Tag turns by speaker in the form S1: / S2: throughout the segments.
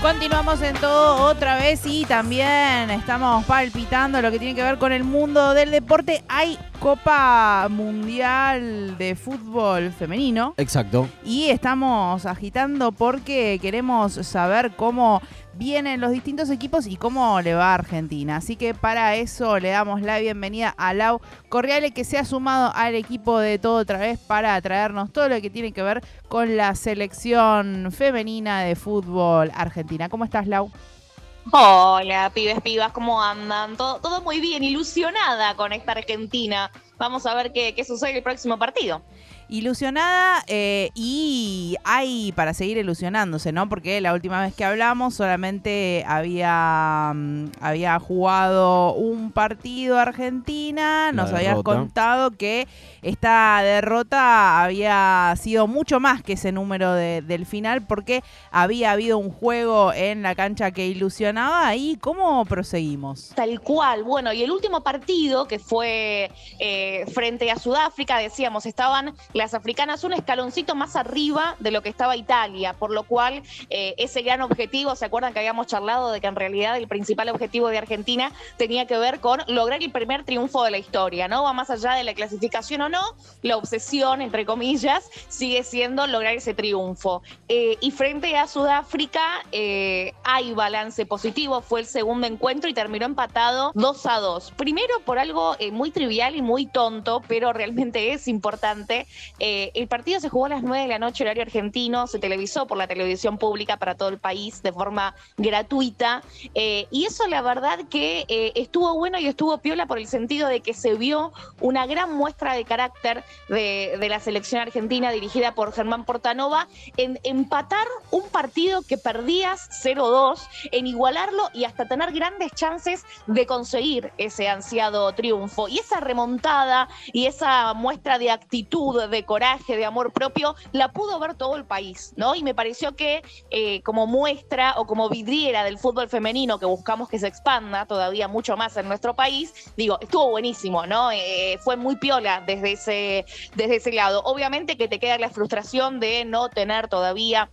S1: Continuamos en todo otra vez y también estamos palpitando lo que tiene que ver con el mundo del deporte. Hay Copa Mundial de Fútbol Femenino.
S2: Exacto.
S1: Y estamos agitando porque queremos saber cómo vienen los distintos equipos y cómo le va a Argentina. Así que para eso le damos la bienvenida a Lau Corriale que se ha sumado al equipo de todo otra vez para traernos todo lo que tiene que ver con la selección femenina de fútbol argentina. ¿Cómo estás, Lau?
S3: Hola, pibes, pibas, ¿cómo andan? Todo, todo muy bien, ilusionada con esta Argentina. Vamos a ver qué, qué sucede el próximo partido
S1: ilusionada eh, y hay para seguir ilusionándose, ¿no? Porque la última vez que hablamos solamente había, mm, había jugado un partido Argentina, nos habías contado que esta derrota había sido mucho más que ese número del final porque había habido un juego en la cancha que ilusionaba y cómo proseguimos.
S3: Tal cual, bueno, y el último partido que fue eh, frente a Sudáfrica, decíamos, estaban las africanas un escaloncito más arriba de lo que estaba Italia, por lo cual eh, ese gran objetivo, ¿se acuerdan que habíamos charlado de que en realidad el principal objetivo de Argentina tenía que ver con lograr el primer triunfo de la historia, ¿no? Va más allá de la clasificación o no, la obsesión, entre comillas, sigue siendo lograr ese triunfo. Eh, y frente a Sudáfrica eh, hay balance positivo, fue el segundo encuentro y terminó empatado 2 a 2. Primero por algo muy trivial y muy tonto, pero realmente es importante. Eh, el partido se jugó a las 9 de la noche, horario argentino, se televisó por la televisión pública para todo el país de forma gratuita. Eh, y eso la verdad que eh, estuvo bueno y estuvo piola por el sentido de que se vio una gran muestra de carácter de, de la selección argentina dirigida por Germán Portanova en empatar un partido que perdías 0-2, en igualarlo y hasta tener grandes chances de conseguir ese ansiado triunfo. Y esa remontada y esa muestra de actitud, de coraje, de amor propio, la pudo ver todo el país, ¿no? Y me pareció que eh, como muestra o como vidriera del fútbol femenino que buscamos que se expanda todavía mucho más en nuestro país, digo, estuvo buenísimo, ¿no? Eh, fue muy piola desde ese, desde ese lado. Obviamente que te queda la frustración de no tener todavía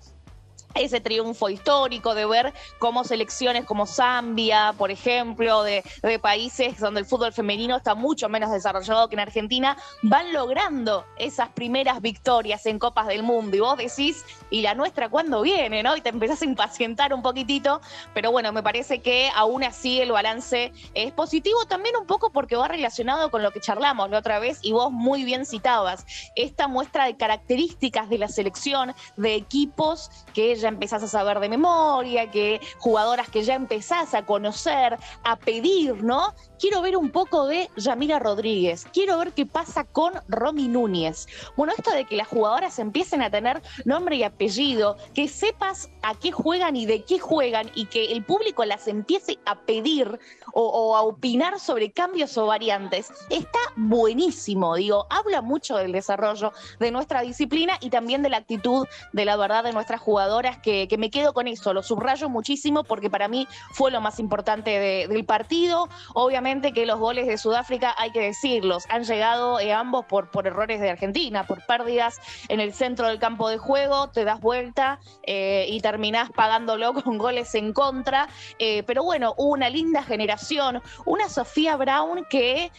S3: ese triunfo histórico de ver cómo selecciones como Zambia, por ejemplo, de, países donde el fútbol femenino está mucho menos desarrollado que en Argentina, van logrando esas primeras victorias en Copas del Mundo. Y vos decís, ¿y la nuestra cuándo viene? ¿no? Y te empezás a impacientar un poquitito, pero bueno, me parece que aún así el balance es positivo también un poco porque va relacionado con lo que charlamos la otra vez y vos muy bien citabas, esta muestra de características de la selección, de equipos que ya empezás a saber de memoria, que jugadoras que ya empezás a conocer, a pedir, ¿no? Quiero ver un poco de Yamira Rodríguez, quiero ver qué pasa con Romy Núñez. Bueno, esto de que las jugadoras empiecen a tener nombre y apellido, que sepas a qué juegan y de qué juegan y que el público las empiece a pedir o, a opinar sobre cambios o variantes, está buenísimo, digo, habla mucho del desarrollo de nuestra disciplina y también de la actitud de la verdad de nuestras jugadoras, que, me quedo con eso, lo subrayo muchísimo porque para mí fue lo más importante del partido. Obviamente que los goles de Sudáfrica, hay que decirlos, han llegado eh, ambos por, por errores de Argentina, por pérdidas en el centro del campo de juego, te das vuelta eh, y terminás pagándolo con goles en contra. Eh, pero bueno, una linda generación, una Sofía Brown que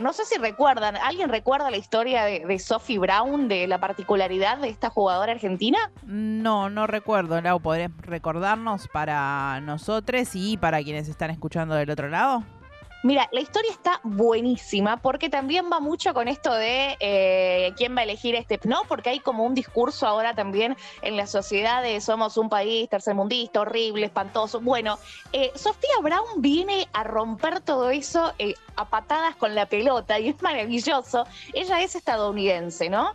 S3: no sé si recuerdan, ¿alguien recuerda la historia de, de Brown, de la particularidad de esta jugadora argentina?
S1: No, no recuerdo, Lau, ¿podrías recordarnos para nosotros y para quienes están escuchando del otro lado?
S3: Mira, la historia está buenísima porque también va mucho con esto de eh, quién va a elegir este, ¿no? Porque hay como un discurso ahora también en la sociedad de somos un país tercermundista, horrible, espantoso. Bueno, eh, Sofía Brown viene a romper todo eso eh, a patadas con la pelota y es maravilloso. Ella es estadounidense, ¿no?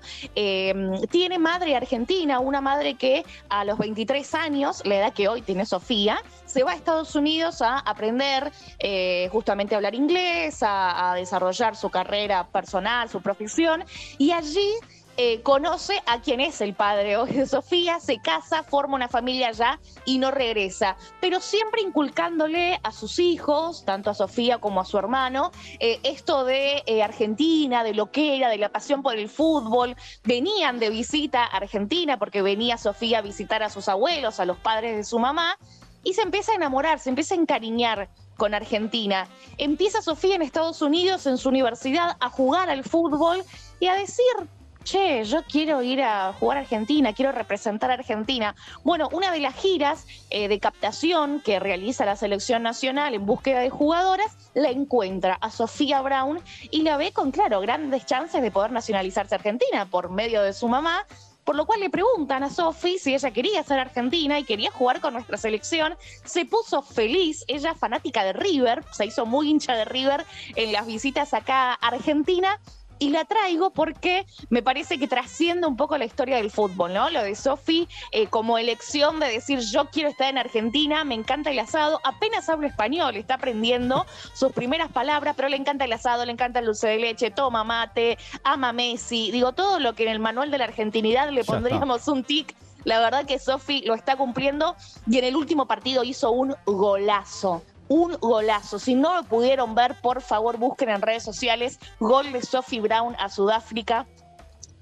S3: tiene madre argentina, una madre que a los 23 años, la edad que hoy tiene Sofía, se va a Estados Unidos a aprender justamente hablar inglés, a, desarrollar su carrera personal, su profesión, y allí eh, conoce a quien es el padre de Sofía, se casa, forma una familia ya y no regresa, pero siempre inculcándole a sus hijos, tanto a Sofía como a su hermano, eh, esto de eh, Argentina, de lo que era, de la pasión por el fútbol. Venían de visita a Argentina porque venía Sofía a visitar a sus abuelos, a los padres de su mamá, y se empieza a enamorar, se empieza a encariñar con Argentina. Empieza Sofía en Estados Unidos, en su universidad, a jugar al fútbol y a decir, che, yo quiero ir a jugar a Argentina, quiero representar a Argentina. Bueno, una de las giras eh, de captación que realiza la selección nacional en búsqueda de jugadoras, la encuentra a Sofía Brown y la ve con, claro, grandes chances de poder nacionalizarse Argentina por medio de su mamá. Por lo cual le preguntan a Sofi si ella quería ser argentina y quería jugar con nuestra selección. Se puso feliz, ella fanática de River, se hizo muy hincha de River en las visitas acá a Argentina y la traigo porque me parece que trasciende un poco la historia del fútbol, ¿no? Lo de Sofi eh, como elección de decir yo quiero estar en Argentina, me encanta el asado, apenas habla español, está aprendiendo sus primeras palabras, pero le encanta el asado, le encanta el dulce de leche, toma mate, ama Messi, digo todo lo que en el manual de la argentinidad le pondríamos un tic. La verdad que Sofi lo está cumpliendo y en el último partido hizo un golazo un golazo. Si no lo pudieron ver, por favor busquen en redes sociales gol de Sophie Brown a Sudáfrica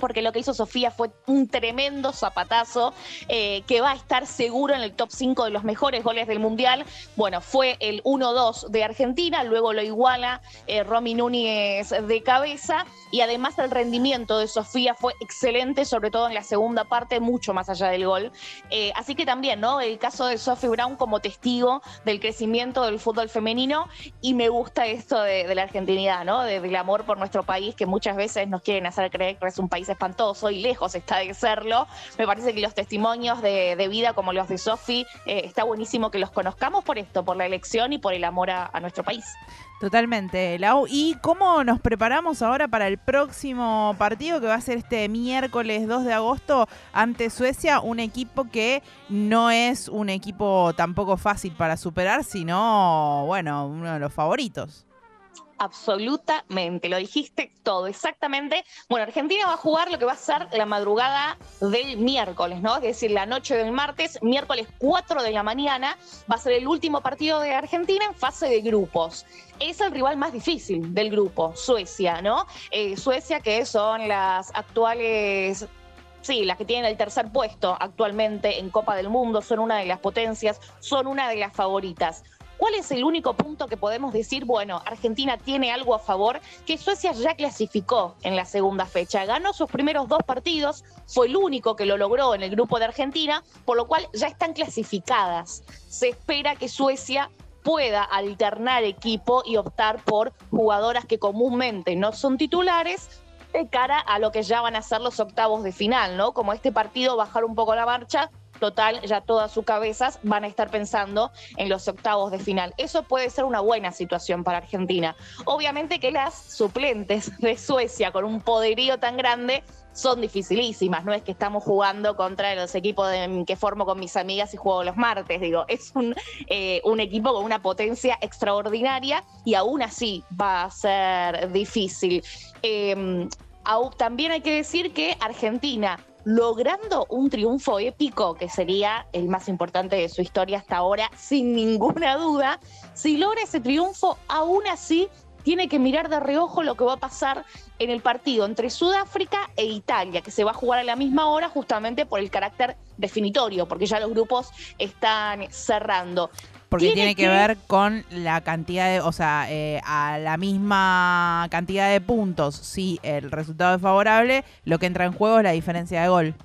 S3: porque lo que hizo Sofía fue un tremendo zapatazo eh, que va a estar seguro en el top 5 de los mejores goles del Mundial. Bueno, fue el 1-2 de Argentina, luego lo iguala eh, Romy Núñez de cabeza y además el rendimiento de Sofía fue excelente, sobre todo en la segunda parte, mucho más allá del gol. Eh, así que también, ¿no? El caso de Sophie Brown como testigo del crecimiento del fútbol femenino y me gusta esto de, la argentinidad, ¿no? del amor por nuestro país que muchas veces nos quieren hacer creer que es un país espantoso y lejos está de serlo. Me parece que los testimonios de, vida como los de Sofi, eh, está buenísimo que los conozcamos por esto, por la elección y por el amor a, nuestro país.
S1: Totalmente, Lau. ¿Y cómo nos preparamos ahora para el próximo partido que va a ser este miércoles 2 de agosto ante Suecia? Un equipo que no es un equipo tampoco fácil para superar, sino, bueno, uno de los favoritos
S3: absolutamente, lo dijiste todo, exactamente. Bueno, Argentina va a jugar lo que va a ser la madrugada del miércoles, ¿no? Es decir, la noche del martes, miércoles 4 de la mañana, va a ser el último partido de Argentina en fase de grupos. Es el rival más difícil del grupo, Suecia, ¿no? Eh, Suecia, que son las actuales sí, las que tienen el tercer puesto actualmente en Copa del Mundo, son una de las potencias, son una de las favoritas. ¿Cuál es el único punto que podemos decir, bueno, Argentina tiene algo a favor? Que Suecia ya clasificó en la segunda fecha, ganó sus primeros dos partidos, fue el único que lo logró en el grupo de Argentina, por lo cual ya están clasificadas. Se espera que Suecia pueda alternar equipo y optar por jugadoras que comúnmente no son titulares de cara a lo que ya van a ser los octavos de final, ¿no? Como este partido bajar un poco la marcha total, ya todas sus cabezas van a estar pensando en los octavos de final. Eso puede ser una buena situación para Argentina. Obviamente que las suplentes de Suecia con un poderío tan grande son dificilísimas, no es que estamos jugando contra los equipos que formo con mis amigas y juego los martes, digo, es un, eh, un equipo con una potencia extraordinaria y aún así va a ser difícil. Em, también hay que decir que Argentina logrando un triunfo épico que sería el más importante de su historia hasta ahora, sin ninguna duda. Si logra ese triunfo, aún así tiene que mirar de reojo lo que va a pasar en el partido entre Sudáfrica e Italia, que se va a jugar a la misma hora justamente por el carácter definitorio, porque ya los grupos están cerrando.
S1: Porque tiene, que, ver con la cantidad de, o sea, eh, a la misma cantidad de puntos, si el resultado es favorable, lo que entra en juego es la diferencia de gol.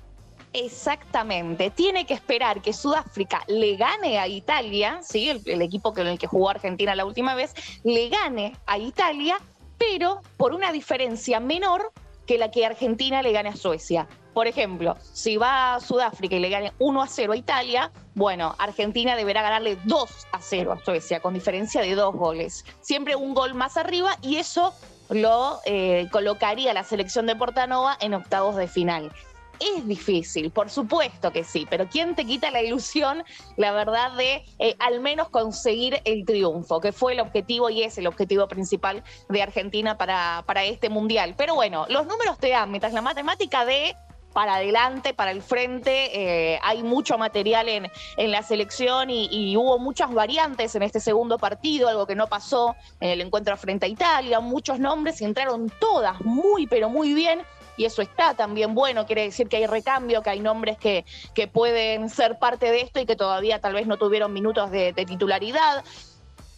S3: Exactamente. Tiene que esperar que Sudáfrica le gane a Italia, ¿sí? el, equipo con el que jugó Argentina la última vez, le gane a Italia, pero por una diferencia menor que la que Argentina le gane a Suecia. Por ejemplo, si va a Sudáfrica y le gane 1 a 0 a Italia, bueno, Argentina deberá ganarle 2 a 0 a Suecia, con diferencia de dos goles. Siempre un gol más arriba y eso lo eh, colocaría la selección de Portanova en octavos de final. es difícil, por supuesto que sí, pero ¿quién te quita la ilusión, la verdad, de eh, al menos conseguir el triunfo, que fue el objetivo y es el objetivo principal de Argentina para, para este mundial? Pero bueno, los números te dan, mientras la matemática de para adelante, para el frente. Eh, hay mucho material en, en la selección y, hubo muchas variantes en este segundo partido, algo que no pasó en el encuentro frente a Italia. Muchos nombres y entraron todas muy, pero muy bien. Y eso está también bueno, quiere decir que hay recambio, que hay nombres que, que pueden ser parte de esto y que todavía tal vez no tuvieron minutos de titularidad.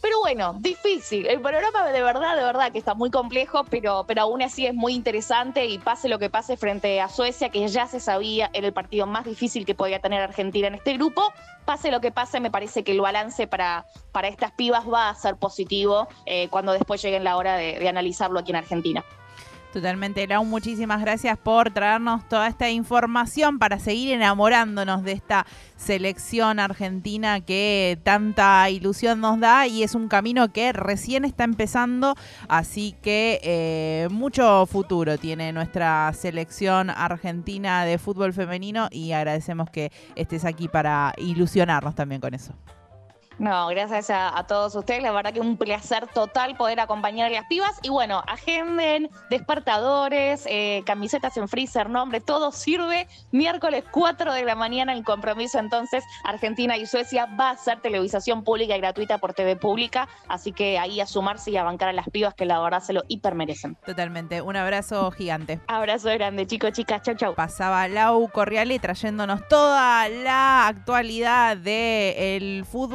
S3: Pero bueno, difícil. El panorama de verdad, de verdad que está muy complejo, pero, pero aún así es muy interesante y pase lo que pase frente a Suecia, que ya se sabía era el partido más difícil que podía tener Argentina en este grupo. Pase lo que pase, me parece que el balance para, para estas pibas va a ser positivo eh, cuando después llegue la hora de, de analizarlo aquí en Argentina.
S1: Totalmente, Lau, muchísimas gracias por traernos toda esta información para seguir enamorándonos de esta selección argentina que tanta ilusión nos da y es un camino que recién está empezando, así que eh, mucho futuro tiene nuestra selección argentina de fútbol femenino y agradecemos que estés aquí para ilusionarnos también con eso.
S3: No, gracias a, a, todos ustedes. La verdad que un placer total poder acompañar a las pibas. Y bueno, agenden, despertadores, eh, camisetas en freezer, nombre, todo sirve. Miércoles 4 de la mañana el compromiso entonces Argentina y Suecia va a ser televisación pública y gratuita por TV Pública. Así que ahí a sumarse y a bancar a las pibas que la verdad se lo hiper merecen.
S1: Totalmente. Un abrazo gigante.
S3: Abrazo grande, chicos, chicas. Chau, chau.
S1: Pasaba Lau Corriale trayéndonos toda la actualidad del fútbol.